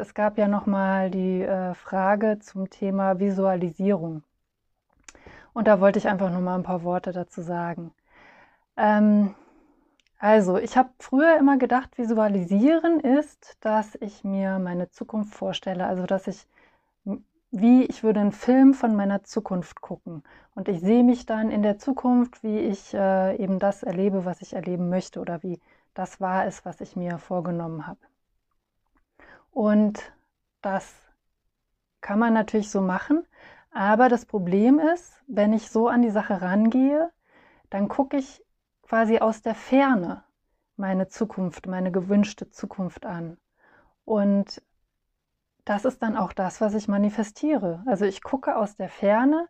es gab ja nochmal die äh, Frage zum Thema Visualisierung. Und da wollte ich einfach nochmal ein paar Worte dazu sagen. Ähm, also, ich habe früher immer gedacht, visualisieren ist, dass ich mir meine Zukunft vorstelle, also dass ich, wie ich würde einen Film von meiner Zukunft gucken. Und ich sehe mich dann in der Zukunft, wie ich äh, eben das erlebe, was ich erleben möchte oder wie das war es, was ich mir vorgenommen habe. Und das kann man natürlich so machen, aber das Problem ist, wenn ich so an die Sache rangehe, dann gucke ich quasi aus der Ferne meine Zukunft, meine gewünschte Zukunft an. Und das ist dann auch das, was ich manifestiere. Also ich gucke aus der Ferne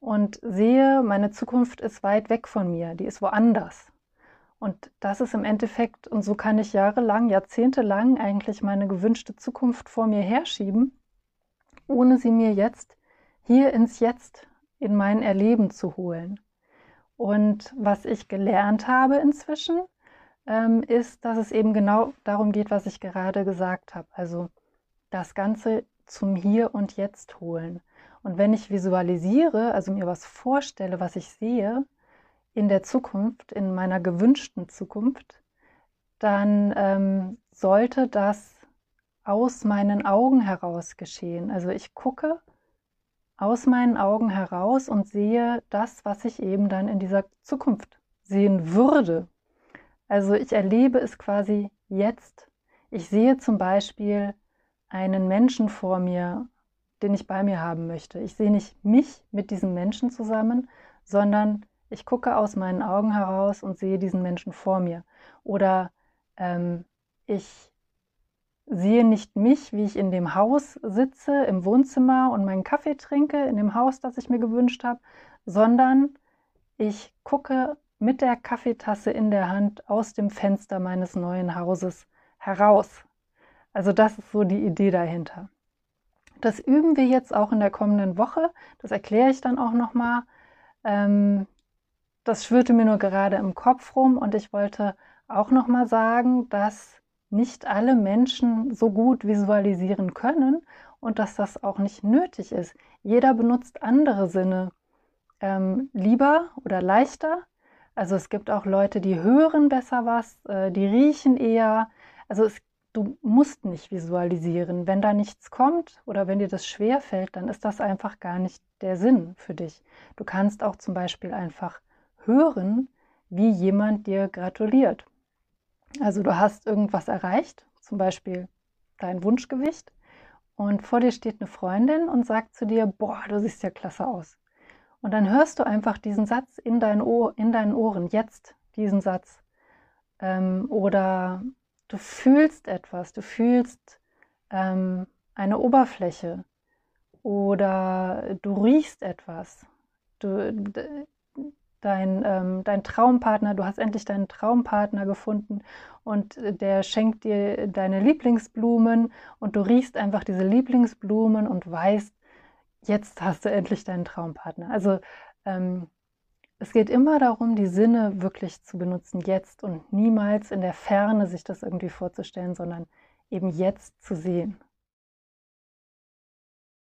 und sehe, meine Zukunft ist weit weg von mir, die ist woanders. Und das ist im Endeffekt, und so kann ich jahrelang, jahrzehntelang eigentlich meine gewünschte Zukunft vor mir herschieben, ohne sie mir jetzt hier ins Jetzt, in mein Erleben zu holen. Und was ich gelernt habe inzwischen, ähm, ist, dass es eben genau darum geht, was ich gerade gesagt habe. Also das Ganze zum Hier und Jetzt holen. Und wenn ich visualisiere, also mir was vorstelle, was ich sehe, in der Zukunft, in meiner gewünschten Zukunft, dann ähm, sollte das aus meinen Augen heraus geschehen. Also ich gucke aus meinen Augen heraus und sehe das, was ich eben dann in dieser Zukunft sehen würde. Also ich erlebe es quasi jetzt. Ich sehe zum Beispiel einen Menschen vor mir, den ich bei mir haben möchte. Ich sehe nicht mich mit diesem Menschen zusammen, sondern ich gucke aus meinen Augen heraus und sehe diesen Menschen vor mir. Oder ähm, ich sehe nicht mich, wie ich in dem Haus sitze, im Wohnzimmer und meinen Kaffee trinke, in dem Haus, das ich mir gewünscht habe, sondern ich gucke mit der Kaffeetasse in der Hand aus dem Fenster meines neuen Hauses heraus. Also das ist so die Idee dahinter. Das üben wir jetzt auch in der kommenden Woche. Das erkläre ich dann auch nochmal. Ähm, das schwirrte mir nur gerade im Kopf rum und ich wollte auch noch mal sagen, dass nicht alle Menschen so gut visualisieren können und dass das auch nicht nötig ist. Jeder benutzt andere Sinne ähm, lieber oder leichter. Also es gibt auch Leute, die hören besser was, äh, die riechen eher. Also es, du musst nicht visualisieren. Wenn da nichts kommt oder wenn dir das schwer fällt, dann ist das einfach gar nicht der Sinn für dich. Du kannst auch zum Beispiel einfach hören, wie jemand dir gratuliert. Also du hast irgendwas erreicht, zum Beispiel dein Wunschgewicht, und vor dir steht eine Freundin und sagt zu dir, boah, du siehst ja klasse aus. Und dann hörst du einfach diesen Satz in, dein Ohr, in deinen Ohren, jetzt diesen Satz. Ähm, oder du fühlst etwas, du fühlst ähm, eine Oberfläche oder du riechst etwas. Du, dein, ähm, dein Traumpartner, du hast endlich deinen Traumpartner gefunden und der schenkt dir deine Lieblingsblumen und du riechst einfach diese Lieblingsblumen und weißt, jetzt hast du endlich deinen Traumpartner. Also ähm, es geht immer darum, die Sinne wirklich zu benutzen, jetzt und niemals in der Ferne sich das irgendwie vorzustellen, sondern eben jetzt zu sehen.